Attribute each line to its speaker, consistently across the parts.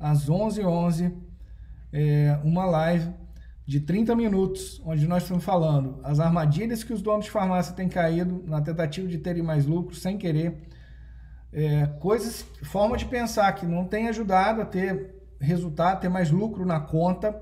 Speaker 1: às 11h11, é, uma live de 30 minutos, onde nós estamos falando as armadilhas que os donos de farmácia têm caído na tentativa de terem mais lucro sem querer, é, coisas, forma de pensar que não tem ajudado a ter resultado, ter mais lucro na conta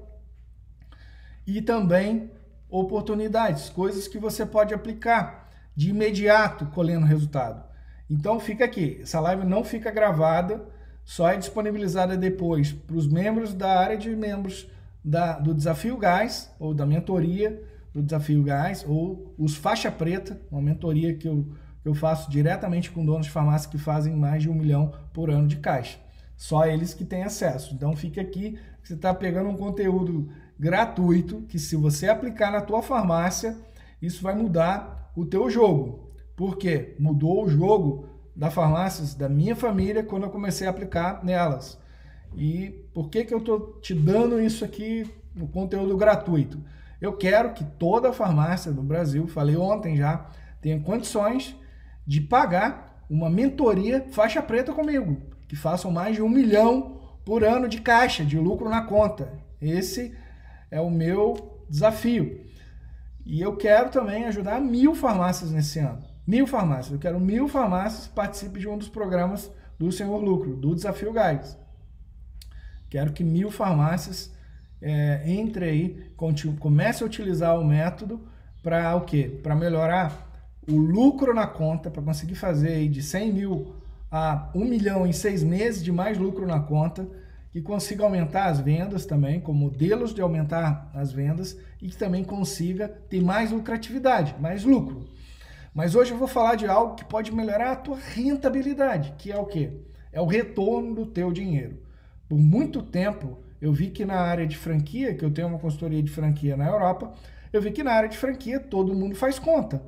Speaker 1: e também oportunidades, coisas que você pode aplicar de imediato colhendo resultado. Então fica aqui, essa live não fica gravada, só é disponibilizada depois para os membros da área de membros da, do Desafio Gás, ou da mentoria do Desafio Gás, ou os Faixa Preta, uma mentoria que eu, eu faço diretamente com donos de farmácia que fazem mais de um milhão por ano de caixa. Só eles que têm acesso. Então fica aqui, você está pegando um conteúdo gratuito que se você aplicar na tua farmácia, isso vai mudar o teu jogo. Por quê? Mudou o jogo da farmácias da minha família quando eu comecei a aplicar nelas. E por que, que eu estou te dando isso aqui, no conteúdo gratuito? Eu quero que toda farmácia do Brasil, falei ontem já, tenha condições de pagar uma mentoria faixa preta comigo, que façam mais de um milhão por ano de caixa, de lucro na conta. Esse é o meu desafio. E eu quero também ajudar mil farmácias nesse ano. Mil farmácias. Eu quero mil farmácias que participem de um dos programas do Senhor Lucro, do Desafio Gás. Quero que mil farmácias é, entrem aí, comece a utilizar o método para o quê? Para melhorar o lucro na conta, para conseguir fazer aí de 100 mil a 1 milhão em seis meses de mais lucro na conta que consiga aumentar as vendas também, com modelos de aumentar as vendas e que também consiga ter mais lucratividade, mais lucro. Mas hoje eu vou falar de algo que pode melhorar a tua rentabilidade, que é o quê? É o retorno do teu dinheiro. Por muito tempo, eu vi que na área de franquia, que eu tenho uma consultoria de franquia na Europa, eu vi que na área de franquia todo mundo faz conta.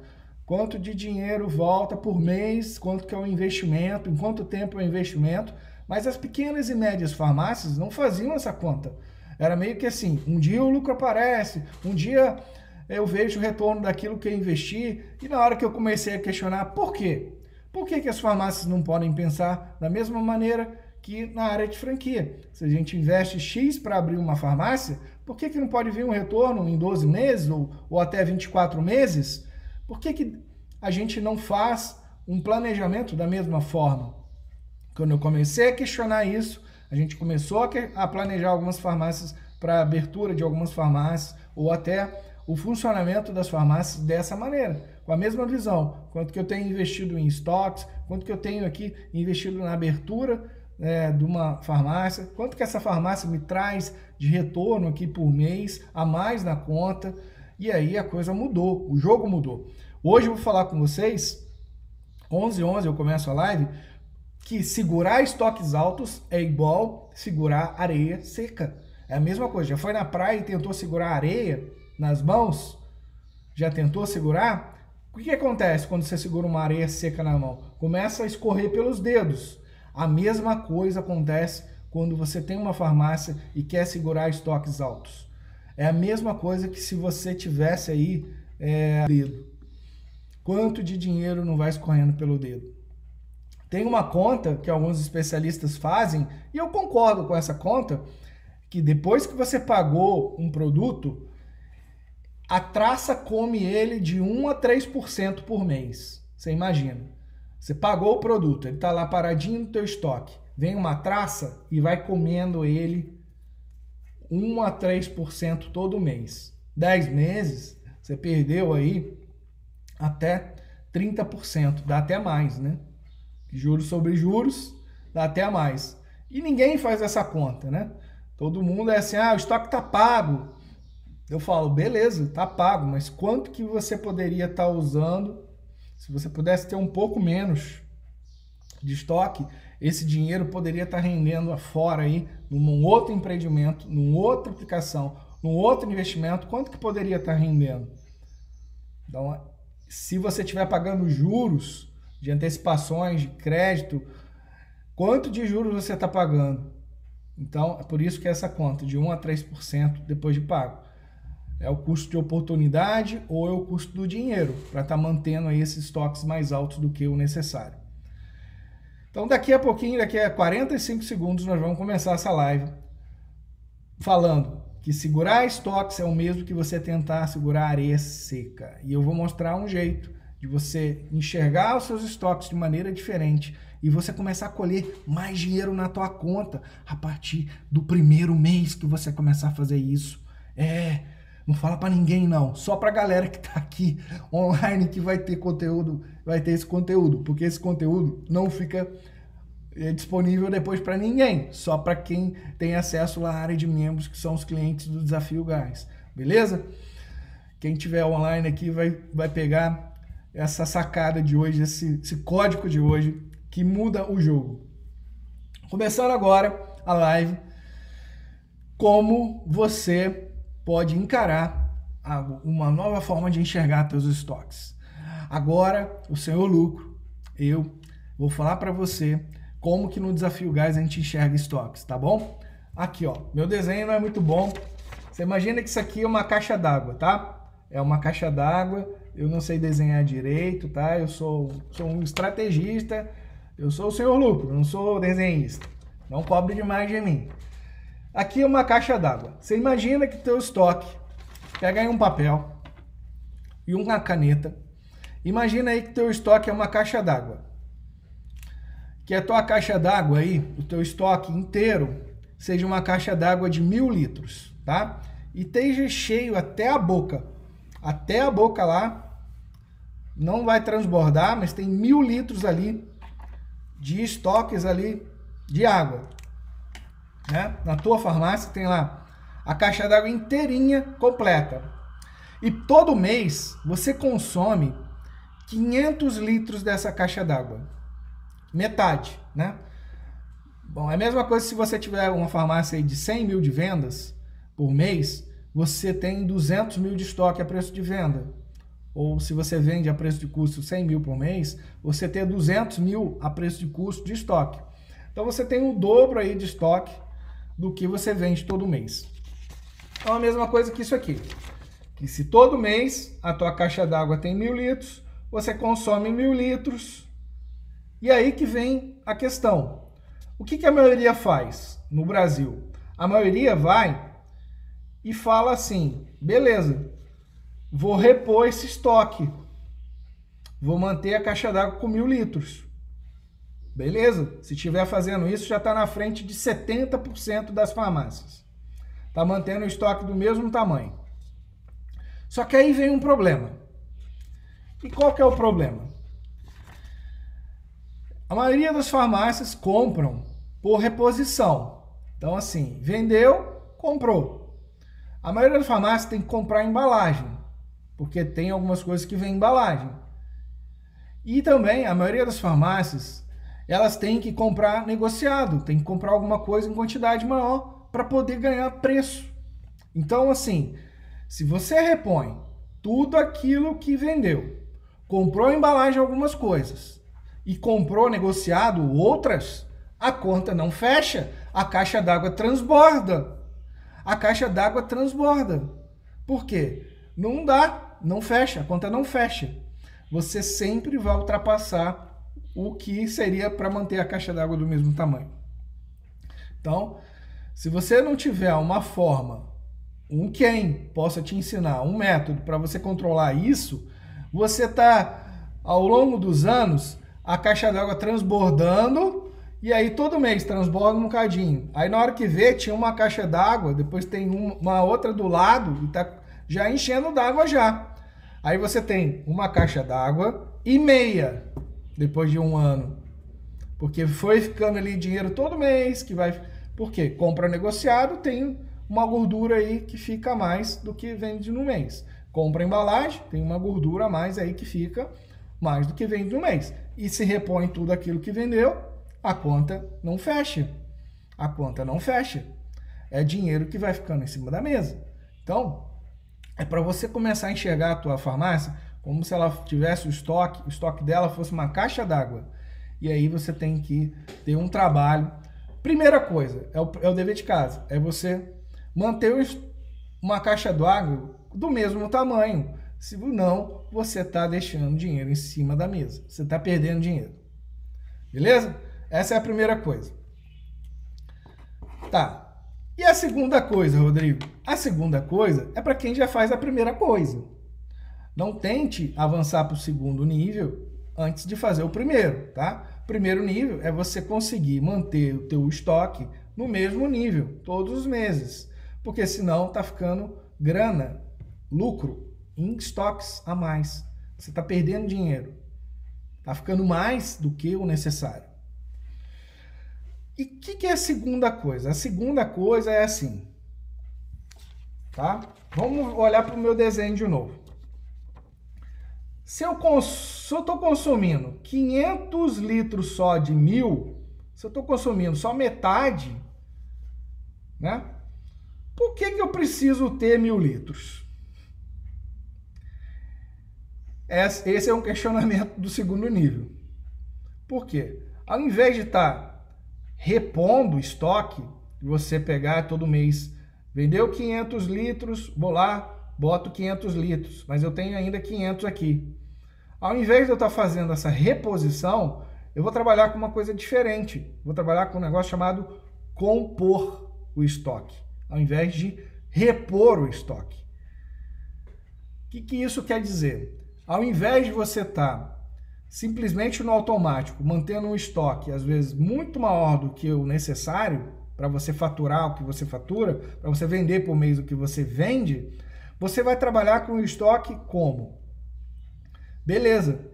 Speaker 1: Quanto de dinheiro volta por mês, quanto que é o investimento, em quanto tempo é o investimento, mas as pequenas e médias farmácias não faziam essa conta. Era meio que assim, um dia o lucro aparece, um dia eu vejo o retorno daquilo que eu investi, e na hora que eu comecei a questionar por quê? Por que, que as farmácias não podem pensar da mesma maneira que na área de franquia? Se a gente investe X para abrir uma farmácia, por que, que não pode vir um retorno em 12 meses ou, ou até 24 meses? Por que, que a gente não faz um planejamento da mesma forma? Quando eu comecei a questionar isso, a gente começou a planejar algumas farmácias para abertura de algumas farmácias ou até o funcionamento das farmácias dessa maneira, com a mesma visão. Quanto que eu tenho investido em estoques, quanto que eu tenho aqui investido na abertura é, de uma farmácia, quanto que essa farmácia me traz de retorno aqui por mês, a mais na conta, e aí a coisa mudou, o jogo mudou. Hoje eu vou falar com vocês, 11 11 eu começo a live, que segurar estoques altos é igual segurar areia seca. É a mesma coisa. Já foi na praia e tentou segurar areia nas mãos? Já tentou segurar? O que, acontece quando você segura uma areia seca na mão? Começa a escorrer pelos dedos. A mesma coisa acontece quando você tem uma farmácia e quer segurar estoques altos. É a mesma coisa que se você tivesse aí é, dedo. Quanto de dinheiro não vai escorrendo pelo dedo? Tem uma conta que alguns especialistas fazem, e eu concordo com essa conta, que depois que você pagou um produto, a traça come ele de 1 a 3% por mês. Você imagina. Você pagou o produto, ele está lá paradinho no teu estoque. Vem uma traça e vai comendo ele 1 a 3% todo mês. 10 meses, você perdeu aí até 30%, dá até mais, né? Juros sobre juros, dá até mais. E ninguém faz essa conta, né? Todo mundo é assim, ah, o estoque tá pago. Eu falo, beleza, tá pago, mas quanto que você poderia estar tá usando se você pudesse ter um pouco menos de estoque? Esse dinheiro poderia estar tá rendendo fora aí, num outro empreendimento, numa outra aplicação, num outro investimento, quanto que poderia estar tá rendendo? Então, se você estiver pagando juros de antecipações, de crédito, quanto de juros você está pagando. Então, é por isso que é essa conta, de 1 a 3% depois de pago. É o custo de oportunidade ou é o custo do dinheiro, para estar tá mantendo aí esses estoques mais altos do que o necessário. Então, daqui a pouquinho, daqui a 45 segundos, nós vamos começar essa live falando que segurar estoques é o mesmo que você tentar segurar areia seca. E eu vou mostrar um jeito de você enxergar os seus estoques de maneira diferente e você começar a colher mais dinheiro na tua conta a partir do primeiro mês que você começar a fazer isso. É, não fala para ninguém não, só para galera que tá aqui online que vai ter conteúdo, vai ter esse conteúdo, porque esse conteúdo não fica é disponível depois para ninguém, só para quem tem acesso à área de membros, que são os clientes do Desafio Gás. Beleza? Quem tiver online aqui vai, vai pegar essa sacada de hoje, esse, esse código de hoje que muda o jogo. Começando agora a live, como você pode encarar uma nova forma de enxergar seus estoques. Agora, o senhor lucro, eu vou falar para você como que no Desafio Gás a gente enxerga estoques, tá bom? Aqui, ó, meu desenho não é muito bom. Você imagina que isso aqui é uma caixa d'água, tá? É uma caixa d'água, eu não sei desenhar direito, tá? Eu sou, sou um estrategista, eu sou o senhor lucro, não sou desenhista. Não cobre demais de mim. Aqui é uma caixa d'água. Você imagina que teu estoque, pega aí um papel e uma caneta. Imagina aí que teu estoque é uma caixa d'água que a tua caixa d'água aí, o teu estoque inteiro, seja uma caixa d'água de mil litros, tá? E esteja cheio até a boca. Até a boca lá, não vai transbordar, mas tem mil litros ali de estoques ali de água. Né? Na tua farmácia tem lá a caixa d'água inteirinha completa. E todo mês você consome 500 litros dessa caixa d'água metade, né? Bom, é a mesma coisa se você tiver uma farmácia de 100 mil de vendas por mês, você tem 200 mil de estoque a preço de venda. Ou se você vende a preço de custo 100 mil por mês, você tem 200 mil a preço de custo de estoque. Então você tem o dobro aí de estoque do que você vende todo mês. Então a mesma coisa que isso aqui. Que se todo mês a tua caixa d'água tem mil litros, você consome mil litros e aí que vem a questão. O que, que a maioria faz no Brasil? A maioria vai e fala assim: beleza, vou repor esse estoque, vou manter a caixa d'água com mil litros. Beleza? Se estiver fazendo isso, já está na frente de 70% das farmácias. Está mantendo o estoque do mesmo tamanho. Só que aí vem um problema. E qual que é o problema? A maioria das farmácias compram por reposição. Então, assim, vendeu, comprou. A maioria das farmácias tem que comprar embalagem, porque tem algumas coisas que vêm embalagem. E também a maioria das farmácias, elas têm que comprar negociado, tem que comprar alguma coisa em quantidade maior para poder ganhar preço. Então, assim, se você repõe tudo aquilo que vendeu, comprou embalagem algumas coisas, e comprou negociado outras, a conta não fecha, a caixa d'água transborda. A caixa d'água transborda. Por quê? Não dá, não fecha, a conta não fecha. Você sempre vai ultrapassar o que seria para manter a caixa d'água do mesmo tamanho. Então, se você não tiver uma forma, um quem possa te ensinar, um método para você controlar isso, você está ao longo dos anos a caixa d'água transbordando e aí todo mês transborda um cadinho. Aí na hora que vê, tinha uma caixa d'água, depois tem uma outra do lado e tá já enchendo d'água já. Aí você tem uma caixa d'água e meia depois de um ano. Porque foi ficando ali dinheiro todo mês, que vai. Por quê? Compra negociado, tem uma gordura aí que fica mais do que vende no mês. Compra embalagem, tem uma gordura a mais aí que fica mais do que vende no mês. E se repõe tudo aquilo que vendeu, a conta não fecha. A conta não fecha. É dinheiro que vai ficando em cima da mesa. Então, é para você começar a enxergar a tua farmácia como se ela tivesse o estoque, o estoque dela fosse uma caixa d'água. E aí você tem que ter um trabalho. Primeira coisa, é o, é o dever de casa, é você manter uma caixa d'água do mesmo tamanho. Se não, você está deixando dinheiro em cima da mesa. Você está perdendo dinheiro. Beleza? Essa é a primeira coisa. Tá. E a segunda coisa, Rodrigo? A segunda coisa é para quem já faz a primeira coisa. Não tente avançar para o segundo nível antes de fazer o primeiro, tá? Primeiro nível é você conseguir manter o teu estoque no mesmo nível todos os meses, porque senão tá ficando grana, lucro em estoques a mais. Você está perdendo dinheiro. Tá ficando mais do que o necessário. E o que, que é a segunda coisa? A segunda coisa é assim, tá? Vamos olhar para o meu desenho de novo. Se eu estou consumindo 500 litros só de mil, se eu estou consumindo só metade, né? Por que, que eu preciso ter mil litros? Esse é um questionamento do segundo nível. Por quê? Ao invés de estar tá repondo estoque, você pegar todo mês, vendeu 500 litros, vou lá, boto 500 litros, mas eu tenho ainda 500 aqui. Ao invés de eu estar fazendo essa reposição, eu vou trabalhar com uma coisa diferente. Vou trabalhar com um negócio chamado compor o estoque, ao invés de repor o estoque. O que, que isso quer dizer? Ao invés de você estar simplesmente no automático, mantendo um estoque, às vezes muito maior do que o necessário para você faturar o que você fatura, para você vender por mês o que você vende, você vai trabalhar com o estoque como? Beleza.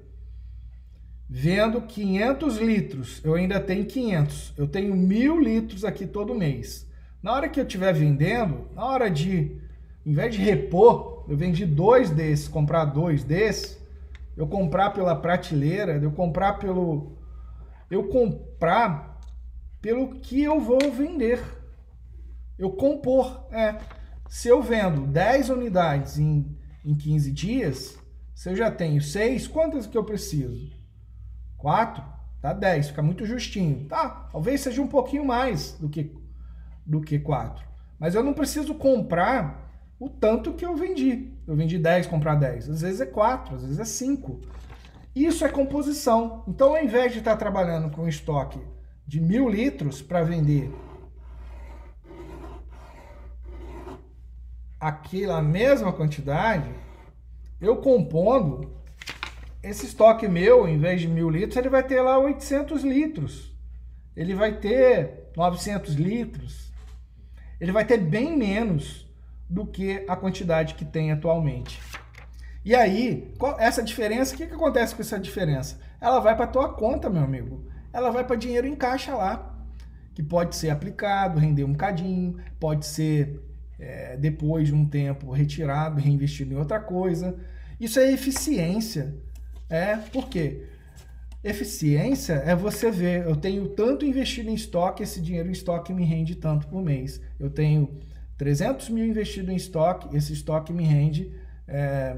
Speaker 1: Vendo 500 litros, eu ainda tenho 500. Eu tenho mil litros aqui todo mês. Na hora que eu estiver vendendo, na hora de, em vez de repor, eu vendi dois desses, comprar dois desses, eu comprar pela prateleira, eu comprar pelo. Eu comprar pelo que eu vou vender. Eu compor. É. Se eu vendo 10 unidades em, em 15 dias, se eu já tenho seis, quantas que eu preciso? Quatro? Tá 10, fica muito justinho. Tá, talvez seja um pouquinho mais do que, do que quatro. Mas eu não preciso comprar o tanto que eu vendi. Eu vendi 10, comprar 10. Às vezes é 4, às vezes é 5. Isso é composição. Então, ao invés de estar trabalhando com estoque de mil litros para vender aquela mesma quantidade, eu compondo, esse estoque meu, em vez de mil litros, ele vai ter lá 800 litros. Ele vai ter 900 litros. Ele vai ter bem menos do que a quantidade que tem atualmente. E aí, essa diferença, o que, que acontece com essa diferença? Ela vai para tua conta, meu amigo. Ela vai para dinheiro em caixa lá, que pode ser aplicado, render um cadinho, pode ser é, depois de um tempo retirado, reinvestido em outra coisa. Isso é eficiência. É, por quê? Eficiência é você ver, eu tenho tanto investido em estoque, esse dinheiro em estoque me rende tanto por mês. Eu tenho 300 mil investido em estoque, esse estoque me rende, é,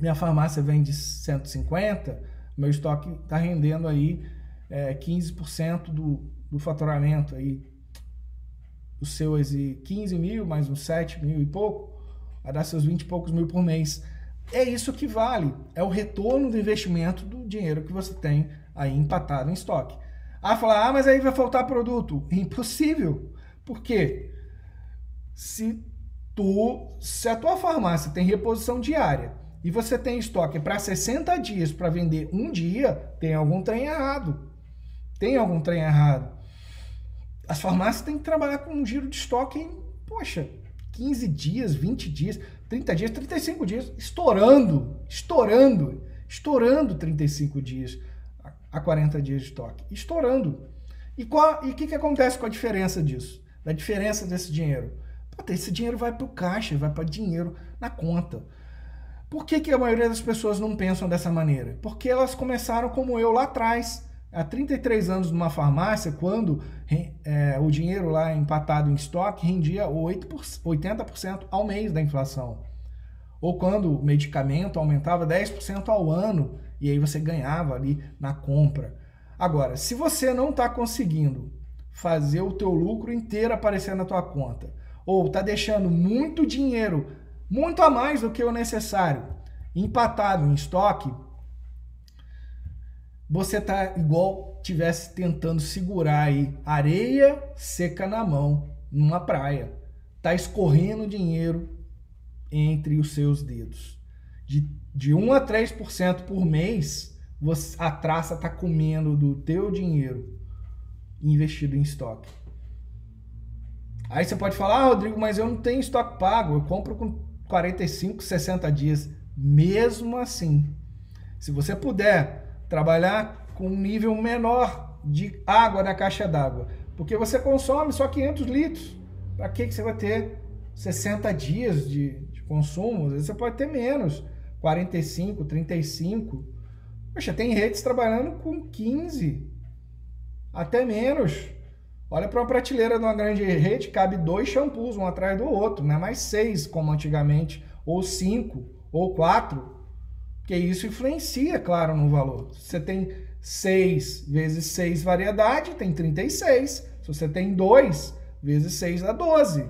Speaker 1: minha farmácia vende 150, meu estoque está rendendo aí é, 15% do, do faturamento aí, os seus 15 mil, mais uns 7 mil e pouco, vai dar seus 20 e poucos mil por mês. É isso que vale, é o retorno do investimento do dinheiro que você tem aí empatado em estoque. Ah, falar, ah, mas aí vai faltar produto. Impossível. Por quê? Se tu, se a tua farmácia tem reposição diária e você tem estoque para 60 dias para vender um dia, tem algum trem errado. Tem algum trem errado as farmácias têm que trabalhar com um giro de estoque em, poxa, 15 dias, 20 dias, 30 dias, 35 dias, estourando, estourando, estourando 35 dias a 40 dias de estoque, estourando. E o que, que acontece com a diferença disso? Da diferença desse dinheiro? Puta, esse dinheiro vai para o caixa, vai para dinheiro na conta. Por que, que a maioria das pessoas não pensam dessa maneira? Porque elas começaram como eu lá atrás, há 33 anos numa farmácia, quando é, o dinheiro lá empatado em estoque rendia 8%, 80% ao mês da inflação. Ou quando o medicamento aumentava 10% ao ano e aí você ganhava ali na compra. Agora, se você não está conseguindo fazer o teu lucro inteiro aparecer na tua conta, ou está deixando muito dinheiro, muito a mais do que o necessário, empatado em estoque, você tá igual tivesse tentando segurar aí areia seca na mão numa praia. Tá escorrendo dinheiro entre os seus dedos. De, de 1 a 3% por mês, você, a traça está comendo do teu dinheiro investido em estoque. Aí você pode falar, ah, Rodrigo, mas eu não tenho estoque pago, eu compro com 45, 60 dias. Mesmo assim, se você puder trabalhar com um nível menor de água na caixa d'água, porque você consome só 500 litros, para que, que você vai ter 60 dias de, de consumo? Às vezes você pode ter menos, 45, 35. Poxa, tem redes trabalhando com 15, até menos. Olha para uma prateleira de uma grande rede, cabe dois shampoos um atrás do outro, não é mais seis como antigamente, ou cinco, ou quatro, porque isso influencia, claro, no valor. Se você tem seis vezes seis variedade, tem 36. Se você tem dois vezes seis dá 12.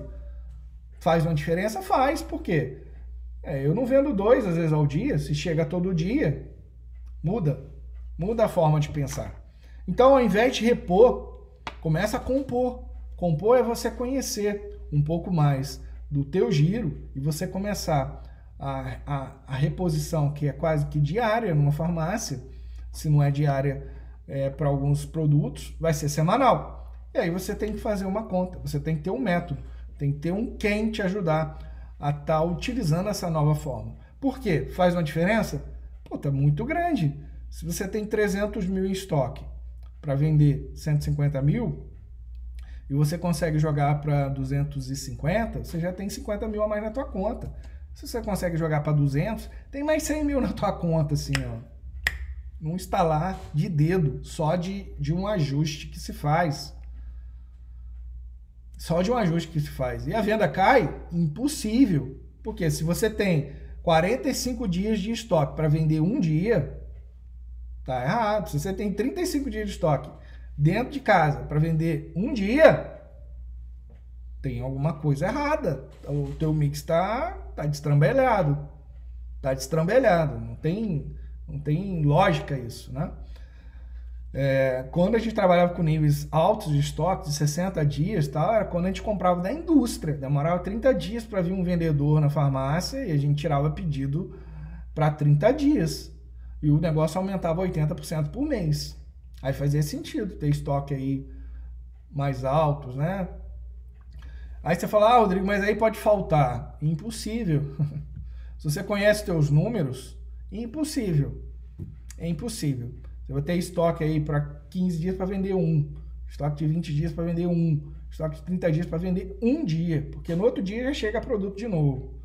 Speaker 1: Faz uma diferença? Faz, por quê? É, eu não vendo dois às vezes ao dia, se chega todo dia, muda. Muda a forma de pensar. Então, ao invés de repor Começa a compor. Compor é você conhecer um pouco mais do teu giro e você começar a, a, a reposição, que é quase que diária numa farmácia, se não é diária é, para alguns produtos, vai ser semanal. E aí você tem que fazer uma conta, você tem que ter um método, tem que ter um quem te ajudar a estar tá utilizando essa nova forma. Por quê? Faz uma diferença? Pô, tá muito grande. Se você tem 300 mil em estoque para vender 150 mil e você consegue jogar para 250, você já tem 50 mil a mais na tua conta. Se você consegue jogar para 200, tem mais 100 mil na tua conta, assim, ó. Num instalar de dedo, só de, de um ajuste que se faz. Só de um ajuste que se faz. E a venda cai? Impossível. Porque se você tem 45 dias de estoque para vender um dia, Tá errado. Se você tem 35 dias de estoque dentro de casa para vender um dia, tem alguma coisa errada. O teu mix está tá destrambelhado. Tá destrambelhado. Não tem, não tem lógica isso, né? É, quando a gente trabalhava com níveis altos de estoque, de 60 dias, tal, era quando a gente comprava da indústria. Demorava 30 dias para vir um vendedor na farmácia e a gente tirava pedido para 30 dias e o negócio aumentava 80% por mês. Aí fazia sentido ter estoque aí mais altos, né? Aí você fala, ah, Rodrigo, mas aí pode faltar. Impossível. Se você conhece teus números, impossível. É impossível. Você vai ter estoque aí para 15 dias para vender um, estoque de 20 dias para vender um, estoque de 30 dias para vender um dia, porque no outro dia já chega produto de novo.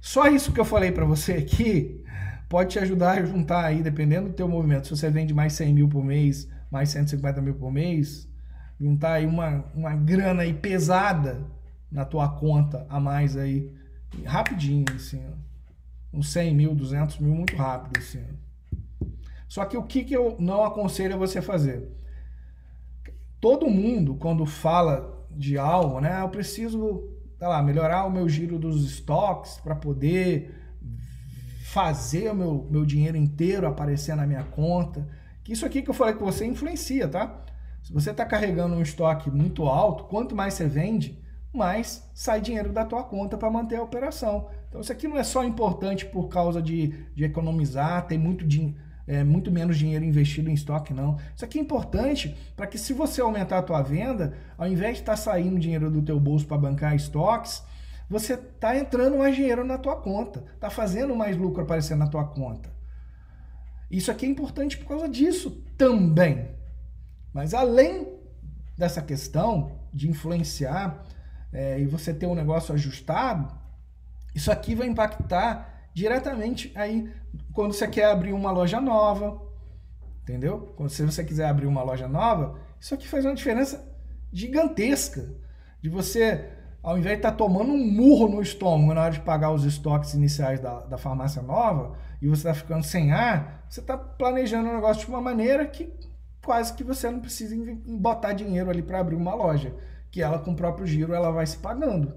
Speaker 1: Só isso que eu falei para você aqui pode te ajudar a juntar aí, dependendo do teu movimento. Se você vende mais 100 mil por mês, mais 150 mil por mês, juntar aí uma, uma grana aí pesada na tua conta a mais aí, rapidinho, assim, uns 100 mil, 200 mil, muito rápido, assim. Só que o que, que eu não aconselho a você fazer? Todo mundo, quando fala de algo, né, eu preciso, sei lá, melhorar o meu giro dos estoques para poder fazer o meu, meu dinheiro inteiro aparecer na minha conta. Que isso aqui que eu falei que você influencia, tá? Se você está carregando um estoque muito alto, quanto mais você vende, mais sai dinheiro da tua conta para manter a operação. Então isso aqui não é só importante por causa de, de economizar, tem muito, é, muito menos dinheiro investido em estoque, não. Isso aqui é importante para que se você aumentar a tua venda, ao invés de estar tá saindo dinheiro do teu bolso para bancar estoques, você está entrando mais dinheiro na tua conta, está fazendo mais lucro aparecer na tua conta. Isso aqui é importante por causa disso também. Mas além dessa questão de influenciar é, e você ter um negócio ajustado, isso aqui vai impactar diretamente aí quando você quer abrir uma loja nova, entendeu? Quando se você quiser abrir uma loja nova, isso aqui faz uma diferença gigantesca de você ao invés de estar tá tomando um murro no estômago na hora de pagar os estoques iniciais da, da farmácia nova e você está ficando sem ar, você está planejando o negócio de uma maneira que quase que você não precisa botar dinheiro ali para abrir uma loja, que ela com o próprio giro ela vai se pagando.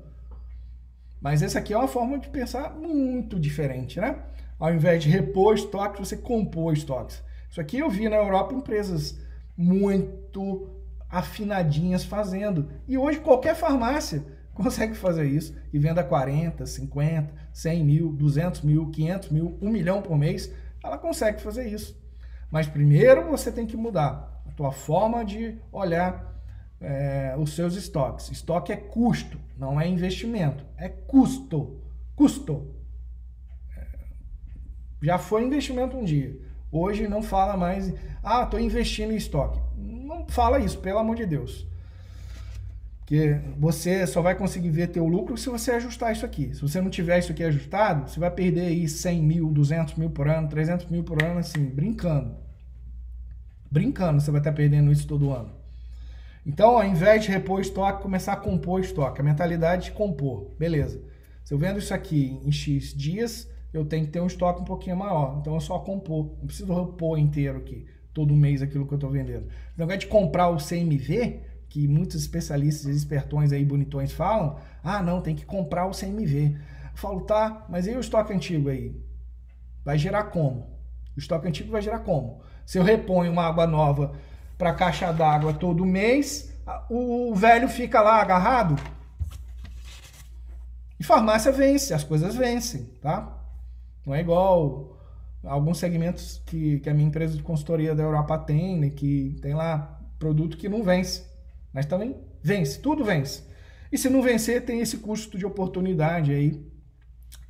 Speaker 1: Mas essa aqui é uma forma de pensar muito diferente, né? Ao invés de repor estoques, você compor estoques. Isso aqui eu vi na Europa empresas muito afinadinhas fazendo. E hoje qualquer farmácia consegue fazer isso e venda 40, 50, 100 mil, 200 mil, 500 mil, 1 milhão por mês, ela consegue fazer isso. Mas primeiro você tem que mudar a tua forma de olhar é, os seus estoques. Estoque é custo, não é investimento, é custo. Custo. É, já foi investimento um dia. Hoje não fala mais, ah, estou investindo em estoque. Não fala isso, pelo amor de Deus. Porque você só vai conseguir ver teu lucro se você ajustar isso aqui. Se você não tiver isso aqui ajustado, você vai perder aí 100 mil, 200 mil por ano, 300 mil por ano, assim, brincando. Brincando, você vai estar perdendo isso todo ano. Então, ao invés de repor estoque, começar a compor estoque. A mentalidade de compor. Beleza. Se eu vendo isso aqui em X dias, eu tenho que ter um estoque um pouquinho maior. Então, eu só compor. Não preciso repor inteiro aqui, todo mês, aquilo que eu estou vendendo. Ao invés de comprar o CMV, que muitos especialistas espertões aí, bonitões, falam, ah, não, tem que comprar o CMV. Eu falo, tá, mas e o estoque antigo aí? Vai gerar como? O estoque antigo vai gerar como? Se eu reponho uma água nova para a caixa d'água todo mês, o velho fica lá agarrado. E farmácia vence, as coisas vencem, tá? Não é igual alguns segmentos que, que a minha empresa de consultoria da Europa tem, né, que tem lá produto que não vence. Mas também vence, tudo vence. E se não vencer, tem esse custo de oportunidade aí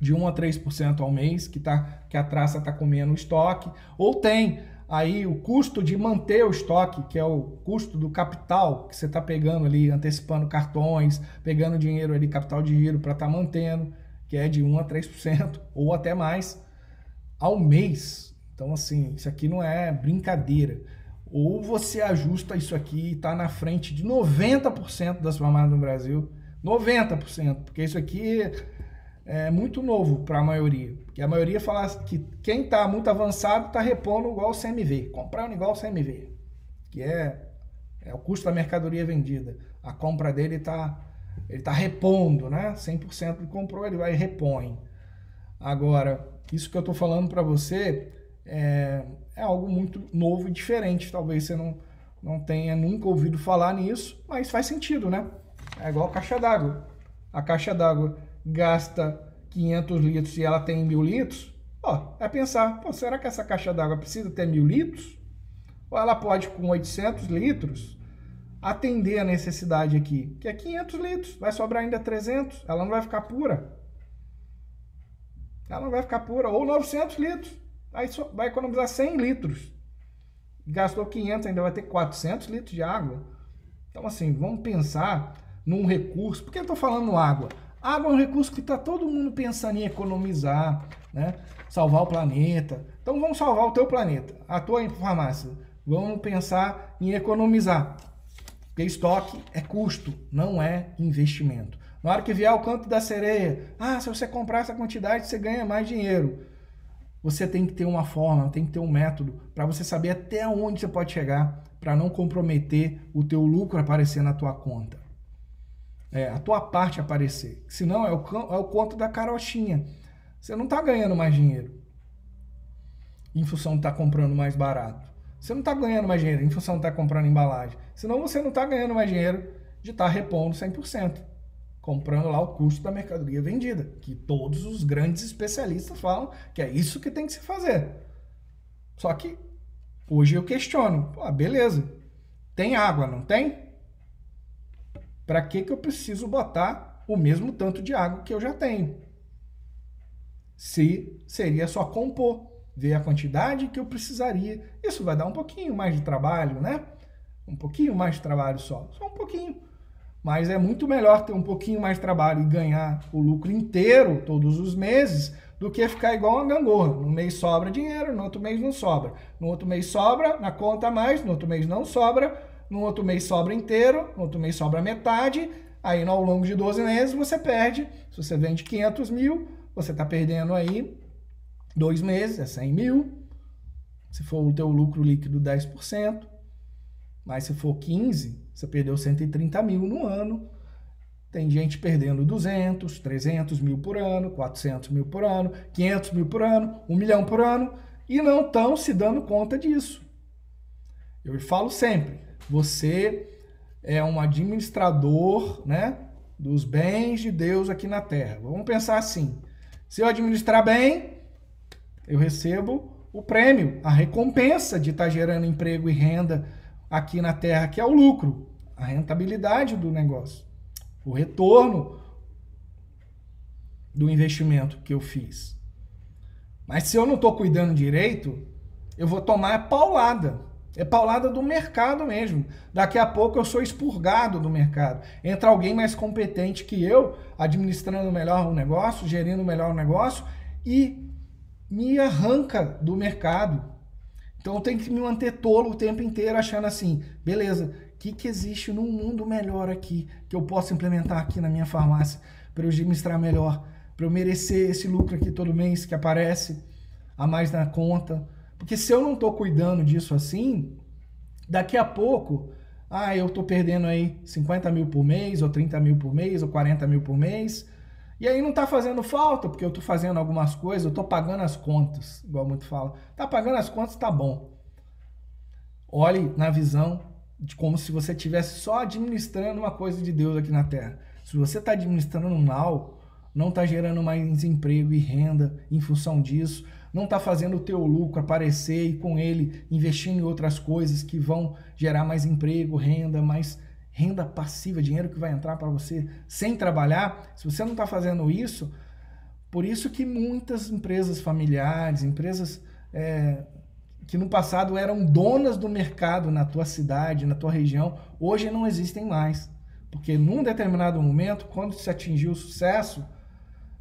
Speaker 1: de 1 a 3% ao mês que, tá, que a traça está comendo o estoque. Ou tem aí o custo de manter o estoque, que é o custo do capital que você está pegando ali, antecipando cartões, pegando dinheiro ali, capital de giro para estar tá mantendo, que é de 1 a 3% ou até mais ao mês. Então, assim, isso aqui não é brincadeira ou você ajusta isso aqui e está na frente de 90% das farmácias no Brasil. 90%, porque isso aqui é muito novo para a maioria. Porque a maioria fala que quem está muito avançado está repondo igual o CMV, comprando igual o CMV, que é, é o custo da mercadoria vendida. A compra dele está ele tá repondo, né? 100% ele comprou, ele vai e repõe. Agora, isso que eu estou falando para você é, é algo muito novo e diferente. Talvez você não, não tenha nunca ouvido falar nisso, mas faz sentido, né? É igual a caixa d'água. A caixa d'água gasta 500 litros e ela tem mil litros. Ó, é pensar, pô, será que essa caixa d'água precisa ter mil litros? Ou ela pode, com 800 litros, atender a necessidade aqui, que é 500 litros. Vai sobrar ainda 300, ela não vai ficar pura. Ela não vai ficar pura. Ou 900 litros. Aí vai economizar 100 litros. Gastou 500, ainda vai ter 400 litros de água. Então, assim, vamos pensar num recurso. Por que eu estou falando água? Água é um recurso que está todo mundo pensando em economizar, né? salvar o planeta. Então, vamos salvar o teu planeta, a tua farmácia. Vamos pensar em economizar. Porque estoque é custo, não é investimento. Na hora que vier o canto da sereia, ah, se você comprar essa quantidade, você ganha mais dinheiro você tem que ter uma forma, tem que ter um método para você saber até onde você pode chegar para não comprometer o teu lucro aparecer na tua conta. É, a tua parte aparecer. Senão é o, é o conto da carochinha. Você não está ganhando mais dinheiro em função de estar tá comprando mais barato. Você não está ganhando mais dinheiro em função de estar tá comprando embalagem. Senão você não está ganhando mais dinheiro de estar tá repondo 100% comprando lá o custo da mercadoria vendida, que todos os grandes especialistas falam que é isso que tem que se fazer. Só que hoje eu questiono, ah, beleza, tem água, não tem? Para que, que eu preciso botar o mesmo tanto de água que eu já tenho? Se seria só compor, ver a quantidade que eu precisaria. Isso vai dar um pouquinho mais de trabalho, né? Um pouquinho mais de trabalho só, só um pouquinho. Mas é muito melhor ter um pouquinho mais de trabalho e ganhar o lucro inteiro todos os meses do que ficar igual uma gangorra. No mês sobra dinheiro, no outro mês não sobra. No outro mês sobra, na conta mais, no outro mês não sobra, no outro mês sobra inteiro, no outro mês sobra metade. Aí ao longo de 12 meses você perde. Se você vende 500 mil, você está perdendo aí dois meses, é 100 mil. Se for o teu lucro líquido 10%. Mas se for 15, você perdeu 130 mil no ano. Tem gente perdendo 200, 300 mil por ano, 400 mil por ano, 500 mil por ano, 1 milhão por ano. e não estão se dando conta disso. Eu falo sempre, você é um administrador, né, dos bens de Deus aqui na terra. Vamos pensar assim: se eu administrar bem, eu recebo o prêmio, a recompensa de estar gerando emprego e renda aqui na terra, que é o lucro, a rentabilidade do negócio, o retorno do investimento que eu fiz. Mas se eu não estou cuidando direito, eu vou tomar paulada. É paulada do mercado mesmo. Daqui a pouco eu sou expurgado do mercado. Entra alguém mais competente que eu, administrando melhor o negócio, gerindo melhor o negócio e me arranca do mercado. Então eu tenho que me manter tolo o tempo inteiro achando assim, beleza, o que, que existe num mundo melhor aqui que eu posso implementar aqui na minha farmácia para eu administrar melhor, para eu merecer esse lucro aqui todo mês que aparece a mais na conta porque se eu não estou cuidando disso assim, daqui a pouco, ah, eu estou perdendo aí 50 mil por mês, ou 30 mil por mês, ou 40 mil por mês. E aí não está fazendo falta, porque eu estou fazendo algumas coisas, eu estou pagando as contas, igual muito fala. Está pagando as contas, tá bom. Olhe na visão de como se você estivesse só administrando uma coisa de Deus aqui na Terra. Se você está administrando mal, não está gerando mais emprego e renda em função disso, não está fazendo o teu lucro aparecer e com ele investindo em outras coisas que vão gerar mais emprego, renda, mais renda passiva, dinheiro que vai entrar para você sem trabalhar, se você não está fazendo isso, por isso que muitas empresas familiares, empresas é, que no passado eram donas do mercado na tua cidade, na tua região, hoje não existem mais. Porque num determinado momento, quando se atingiu o sucesso,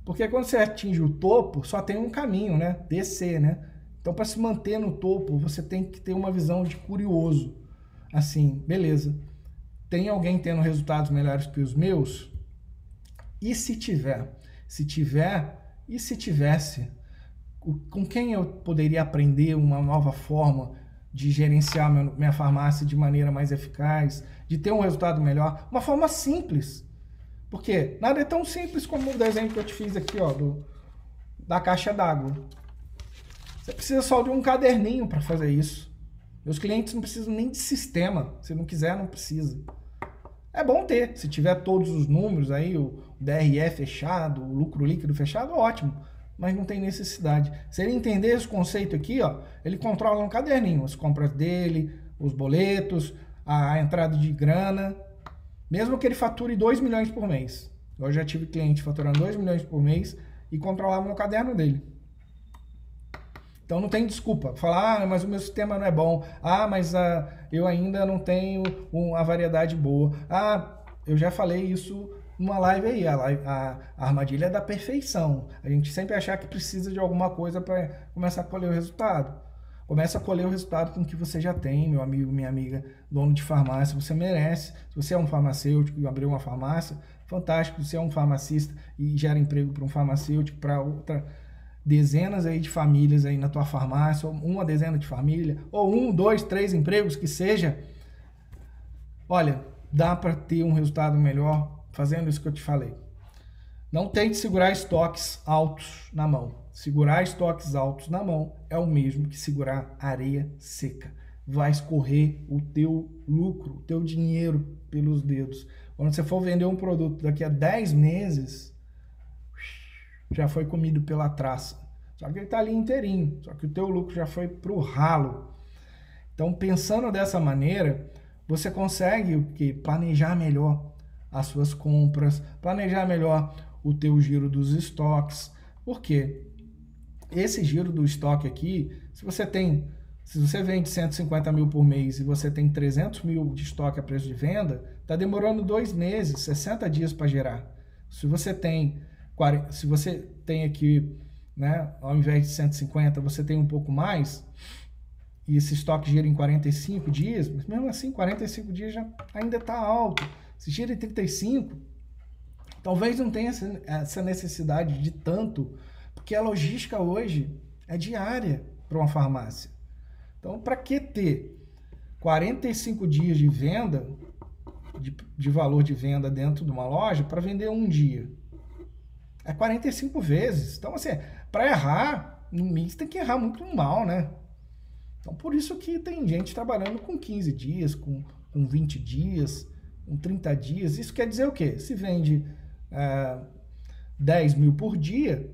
Speaker 1: porque quando você atinge o topo, só tem um caminho, né? Descer, né? Então, para se manter no topo, você tem que ter uma visão de curioso. Assim, beleza. Tem alguém tendo resultados melhores que os meus? E se tiver? Se tiver, e se tivesse? Com quem eu poderia aprender uma nova forma de gerenciar minha farmácia de maneira mais eficaz, de ter um resultado melhor? Uma forma simples porque nada é tão simples como o desenho que eu te fiz aqui, ó, do, da caixa d'água. Você precisa só de um caderninho para fazer isso. Meus clientes não precisam nem de sistema. Se não quiser, não precisa. É bom ter. Se tiver todos os números aí, o DRE fechado, o lucro líquido fechado, ótimo. Mas não tem necessidade. Se ele entender esse conceito aqui, ó, ele controla um caderninho as compras dele, os boletos, a entrada de grana, mesmo que ele fature 2 milhões por mês. Eu já tive cliente faturando 2 milhões por mês e controlava no caderno dele. Então não tem desculpa. Falar, ah, mas o meu sistema não é bom. Ah, mas ah, eu ainda não tenho uma variedade boa. Ah, eu já falei isso numa live aí. A, live, a, a armadilha é da perfeição. A gente sempre achar que precisa de alguma coisa para começar a colher o resultado. Comece a colher o resultado com o que você já tem, meu amigo, minha amiga, dono de farmácia. Você merece. Se você é um farmacêutico e abriu uma farmácia, fantástico. Se você é um farmacista e gera emprego para um farmacêutico, para outra dezenas aí de famílias aí na tua farmácia, ou uma dezena de família, ou um, dois, três empregos que seja. Olha, dá para ter um resultado melhor fazendo isso que eu te falei. Não tente segurar estoques altos na mão. Segurar estoques altos na mão é o mesmo que segurar areia seca. Vai escorrer o teu lucro, o teu dinheiro pelos dedos. Quando você for vender um produto daqui a 10 meses, já foi comido pela traça. Só que ele está ali inteirinho, só que o teu lucro já foi para o ralo. Então, pensando dessa maneira, você consegue o que? Planejar melhor as suas compras, planejar melhor o teu giro dos estoques. Por quê? esse giro do estoque aqui, se você tem, se você vende 150 mil por mês e você tem 300 mil de estoque a preço de venda, está demorando dois meses, 60 dias para gerar. Se você tem, se você tem aqui, né, ao invés de 150, você tem um pouco mais, e esse estoque gira em 45 dias, mas mesmo assim, 45 dias já ainda está alto. Se gira em 35, talvez não tenha essa necessidade de tanto porque a logística hoje é diária para uma farmácia. Então, para que ter 45 dias de venda, de, de valor de venda dentro de uma loja, para vender um dia? É 45 vezes. Então, assim, para errar, no mix tem que errar muito mal, né? Então, por isso que tem gente trabalhando com 15 dias, com, com 20 dias, com 30 dias. Isso quer dizer o quê? Se vende é, 10 mil por dia,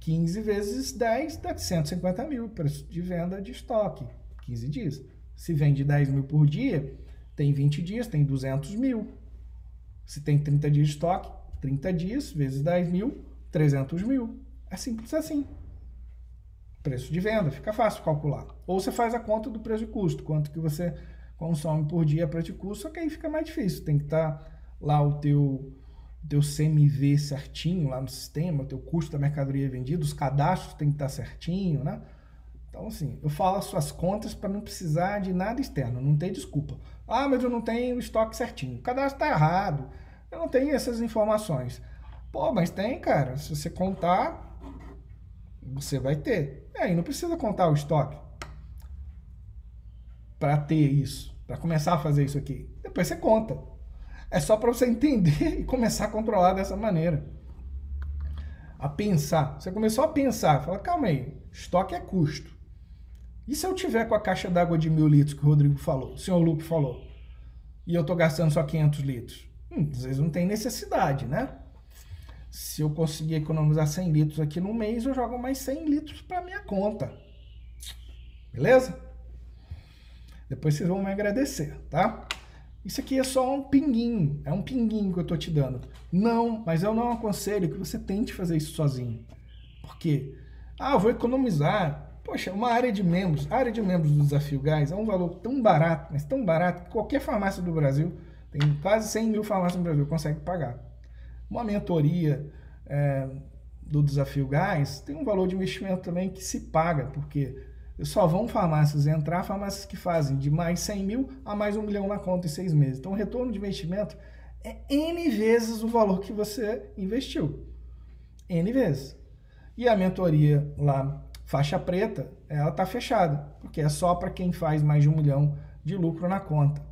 Speaker 1: 15 vezes 10 dá 150 mil preço de venda de estoque, 15 dias. Se vende 10 mil por dia, tem 20 dias, tem 200 mil. Se tem 30 dias de estoque, 30 dias vezes 10 mil, 300 mil. É simples assim. Preço de venda, fica fácil calcular. Ou você faz a conta do preço de custo, quanto que você consome por dia preço de custo, só que aí fica mais difícil. Tem que estar tá lá o teu, teu CMV certinho lá no sistema, teu custo da mercadoria vendida, os cadastros tem que estar certinho, né? Então, assim, eu falo as contas para não precisar de nada externo, não tem desculpa. Ah, mas eu não tenho o estoque certinho. O cadastro está errado. Eu não tenho essas informações. Pô, mas tem, cara. Se você contar, você vai ter. E aí não precisa contar o estoque para ter isso, para começar a fazer isso aqui. Depois você conta. É só para você entender e começar a controlar dessa maneira. A pensar. Você começou a pensar, fala, calma aí, estoque é custo. E se eu tiver com a caixa d'água de mil litros que o Rodrigo falou, o senhor Lupe falou, e eu estou gastando só 500 litros? Hum, às vezes não tem necessidade, né? Se eu conseguir economizar 100 litros aqui no mês, eu jogo mais 100 litros para minha conta. Beleza? Depois vocês vão me agradecer, tá? Isso aqui é só um pinguinho, é um pinguinho que eu tô te dando. Não, mas eu não aconselho que você tente fazer isso sozinho. Por quê? Ah, eu vou economizar. Poxa, uma área de membros, área de membros do Desafio Gás é um valor tão barato, mas tão barato que qualquer farmácia do Brasil, tem quase 100 mil farmácias no Brasil, consegue pagar. Uma mentoria é, do Desafio Gás tem um valor de investimento também que se paga, porque só vão farmácias entrar, farmácias que fazem de mais 100 mil a mais um milhão na conta em seis meses. Então, o retorno de investimento é N vezes o valor que você investiu. N vezes. E a mentoria lá, faixa preta, ela está fechada, porque é só para quem faz mais de um milhão de lucro na conta.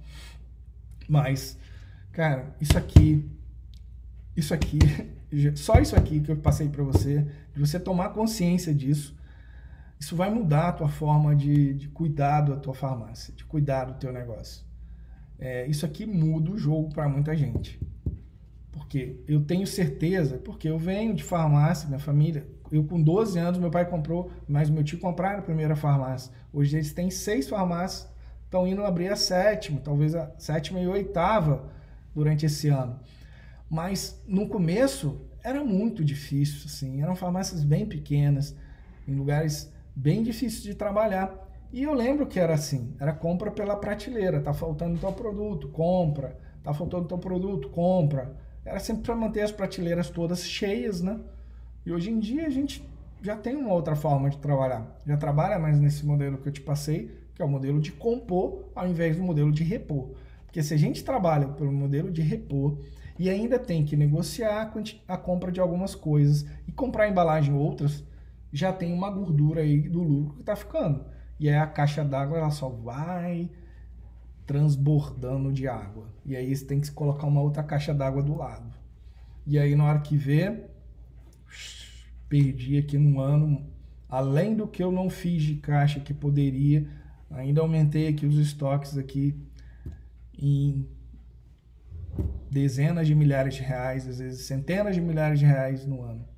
Speaker 1: Mas, cara, isso aqui isso aqui, só isso aqui que eu passei para você, de você tomar consciência disso, isso vai mudar a tua forma de, de cuidar da tua farmácia, de cuidar do teu negócio. É, isso aqui muda o jogo para muita gente. Porque eu tenho certeza, porque eu venho de farmácia, minha família, eu com 12 anos, meu pai comprou, mas meu tio compraram a primeira farmácia. Hoje eles têm seis farmácias, estão indo abrir a sétima, talvez a sétima e oitava durante esse ano. Mas no começo era muito difícil, assim, eram farmácias bem pequenas, em lugares bem difíceis de trabalhar. E eu lembro que era assim, era compra pela prateleira, tá faltando teu produto, compra, tá faltando teu produto, compra. Era sempre para manter as prateleiras todas cheias, né? E hoje em dia a gente já tem uma outra forma de trabalhar. Já trabalha mais nesse modelo que eu te passei, que é o modelo de compor ao invés do modelo de repor. Porque se a gente trabalha pelo modelo de repor, e ainda tem que negociar a compra de algumas coisas e comprar embalagem outras, já tem uma gordura aí do lucro que está ficando. E aí a caixa d'água ela só vai transbordando de água. E aí você tem que colocar uma outra caixa d'água do lado. E aí na hora que vê, perdi aqui no ano, além do que eu não fiz de caixa que poderia, ainda aumentei aqui os estoques aqui em dezenas de milhares de reais, às vezes centenas de milhares de reais no ano.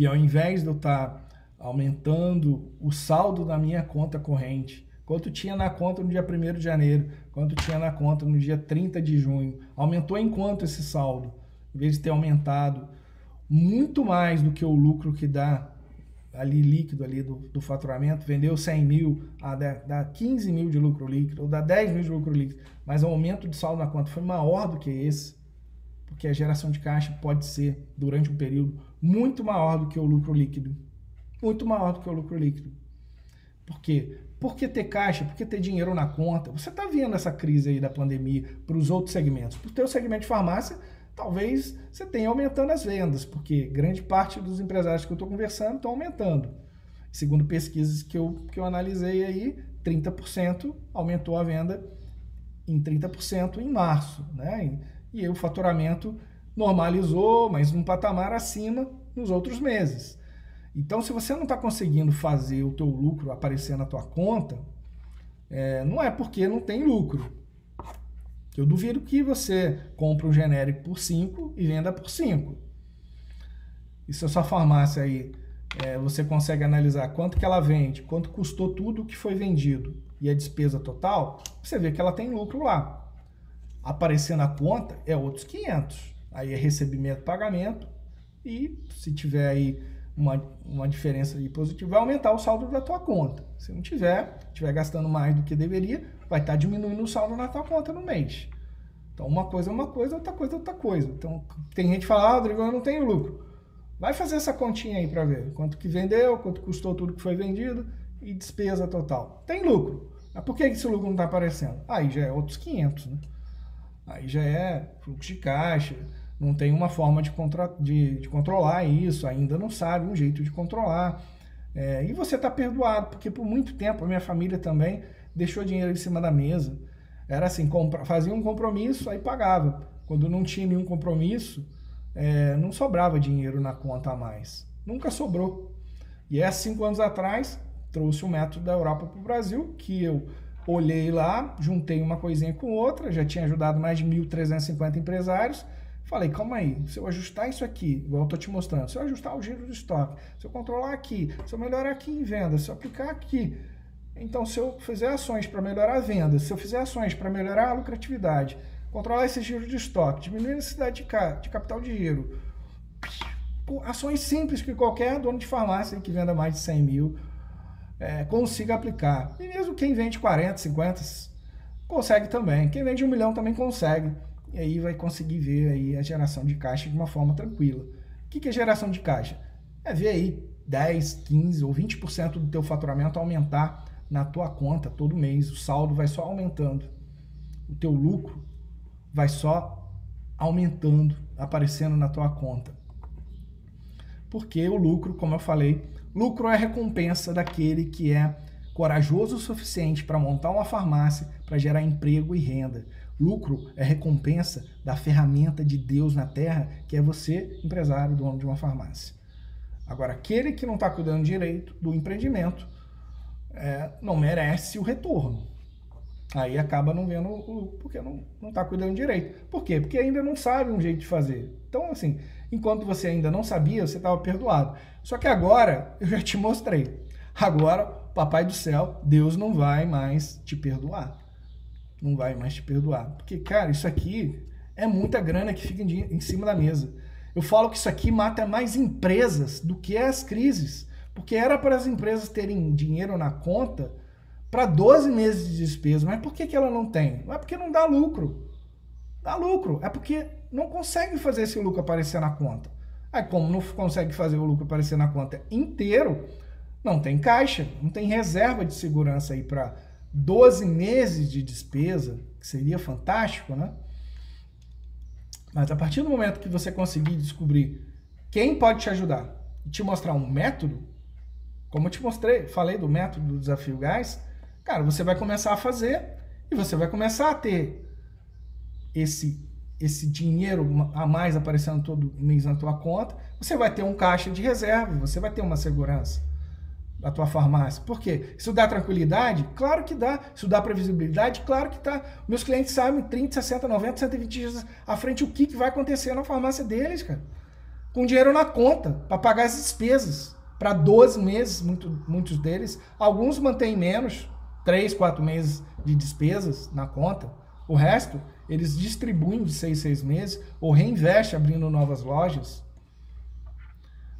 Speaker 1: E ao invés de eu estar aumentando o saldo da minha conta corrente, quanto tinha na conta no dia 1 de janeiro, quanto tinha na conta no dia 30 de junho, aumentou em quanto esse saldo? Em vez de ter aumentado muito mais do que o lucro que dá ali líquido ali do, do faturamento, vendeu 100 mil, a dá 15 mil de lucro líquido, ou dá 10 mil de lucro líquido, mas o aumento de saldo na conta foi maior do que esse, porque a geração de caixa pode ser, durante um período, muito maior do que o lucro líquido. Muito maior do que o lucro líquido. Por quê? Por que ter caixa? Por que ter dinheiro na conta? Você está vendo essa crise aí da pandemia para os outros segmentos. Para o teu segmento de farmácia, talvez você tenha aumentando as vendas, porque grande parte dos empresários que eu estou conversando estão aumentando. Segundo pesquisas que eu, que eu analisei aí, 30% aumentou a venda em 30% em março, né? E, o faturamento normalizou, mas num patamar acima nos outros meses. Então, se você não está conseguindo fazer o teu lucro aparecer na tua conta, é, não é porque não tem lucro. Eu duvido que você compre um genérico por 5 e venda por 5. E se a sua farmácia aí, é, você consegue analisar quanto que ela vende, quanto custou tudo que foi vendido e a despesa total, você vê que ela tem lucro lá. Aparecer na conta é outros 500. Aí é recebimento, pagamento e se tiver aí uma, uma diferença positiva, vai aumentar o saldo da tua conta. Se não tiver, tiver gastando mais do que deveria, vai estar tá diminuindo o saldo na tua conta no mês. Então, uma coisa é uma coisa, outra coisa é outra coisa. Então, tem gente que fala, ah, Rodrigo, eu não tenho lucro. Vai fazer essa continha aí para ver quanto que vendeu, quanto custou tudo que foi vendido e despesa total. Tem lucro. Mas por que esse lucro não está aparecendo? Aí já é outros 500, né? Aí já é fluxo de caixa, não tem uma forma de, contra, de, de controlar isso, ainda não sabe um jeito de controlar. É, e você está perdoado, porque por muito tempo a minha família também deixou dinheiro em cima da mesa. Era assim, compra, fazia um compromisso, aí pagava. Quando não tinha nenhum compromisso, é, não sobrava dinheiro na conta a mais. Nunca sobrou. E é cinco anos atrás, trouxe o um método da Europa para o Brasil, que eu olhei lá, juntei uma coisinha com outra, já tinha ajudado mais de 1.350 empresários, Falei, calma aí, se eu ajustar isso aqui, igual eu estou te mostrando, se eu ajustar o giro do estoque, se eu controlar aqui, se eu melhorar aqui em venda, se eu aplicar aqui, então se eu fizer ações para melhorar a venda, se eu fizer ações para melhorar a lucratividade, controlar esse giro de estoque, diminuir a necessidade de, ca de capital de giro, ações simples que qualquer dono de farmácia que venda mais de 100 mil é, consiga aplicar. E mesmo quem vende 40, 50, consegue também. Quem vende um milhão também consegue e aí vai conseguir ver aí a geração de caixa de uma forma tranquila. O que é geração de caixa? É ver aí 10, 15 ou 20% do teu faturamento aumentar na tua conta todo mês. O saldo vai só aumentando. O teu lucro vai só aumentando, aparecendo na tua conta. Porque o lucro, como eu falei, lucro é a recompensa daquele que é corajoso o suficiente para montar uma farmácia para gerar emprego e renda. Lucro é recompensa da ferramenta de Deus na terra, que é você, empresário, dono de uma farmácia. Agora, aquele que não está cuidando direito do empreendimento é, não merece o retorno. Aí acaba não vendo o porque não está cuidando direito. Por quê? Porque ainda não sabe um jeito de fazer. Então, assim, enquanto você ainda não sabia, você estava perdoado. Só que agora eu já te mostrei. Agora, Papai do Céu, Deus não vai mais te perdoar não vai mais te perdoar. Porque, cara, isso aqui é muita grana que fica em cima da mesa. Eu falo que isso aqui mata mais empresas do que as crises. Porque era para as empresas terem dinheiro na conta para 12 meses de despesa. Mas por que, que ela não tem? Não é porque não dá lucro. Dá lucro. É porque não consegue fazer esse lucro aparecer na conta. Aí, como não consegue fazer o lucro aparecer na conta inteiro, não tem caixa, não tem reserva de segurança aí para 12 meses de despesa, que seria fantástico, né? Mas a partir do momento que você conseguir descobrir quem pode te ajudar e te mostrar um método, como eu te mostrei, falei do método do desafio gás, cara, você vai começar a fazer e você vai começar a ter esse esse dinheiro a mais aparecendo todo mês na tua conta, você vai ter um caixa de reserva, você vai ter uma segurança da tua farmácia. Por quê? Isso dá tranquilidade? Claro que dá. Isso dá previsibilidade? Claro que dá. Meus clientes sabem 30, 60, 90, 120 dias à frente o que, que vai acontecer na farmácia deles, cara. Com dinheiro na conta, para pagar as despesas. Para 12 meses, muito, muitos deles. Alguns mantêm menos, 3, 4 meses de despesas na conta. O resto, eles distribuem de 6, 6 meses ou reinvestem abrindo novas lojas.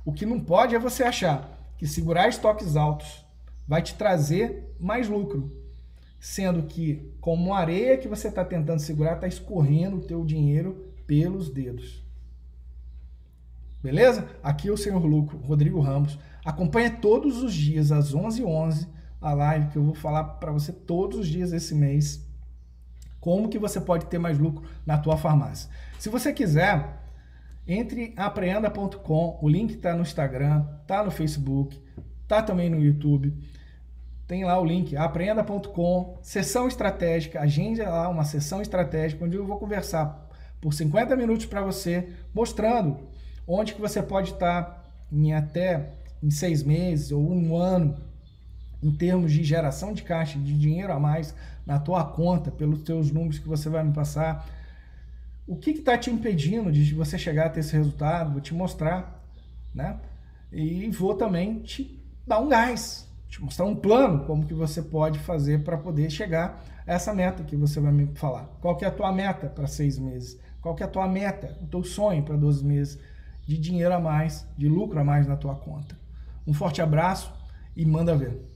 Speaker 1: O que não pode é você achar que segurar estoques altos vai te trazer mais lucro, sendo que como areia que você está tentando segurar está escorrendo o teu dinheiro pelos dedos. Beleza? Aqui é o Senhor Lucro, Rodrigo Ramos. Acompanhe todos os dias às 11h11 11, a live que eu vou falar para você todos os dias esse mês como que você pode ter mais lucro na tua farmácia. Se você quiser, entre apreenda.com, o link está no Instagram, está no Facebook, está também no YouTube. Tem lá o link, apreenda.com, sessão estratégica, agende lá uma sessão estratégica, onde eu vou conversar por 50 minutos para você, mostrando onde que você pode estar tá em até em seis meses ou um ano em termos de geração de caixa, de dinheiro a mais na tua conta, pelos teus números que você vai me passar. O que está te impedindo de você chegar a ter esse resultado? Vou te mostrar, né? E vou também te dar um gás, te mostrar um plano, como que você pode fazer para poder chegar a essa meta que você vai me falar. Qual que é a tua meta para seis meses? Qual que é a tua meta, o teu sonho para 12 meses de dinheiro a mais, de lucro a mais na tua conta? Um forte abraço e manda ver.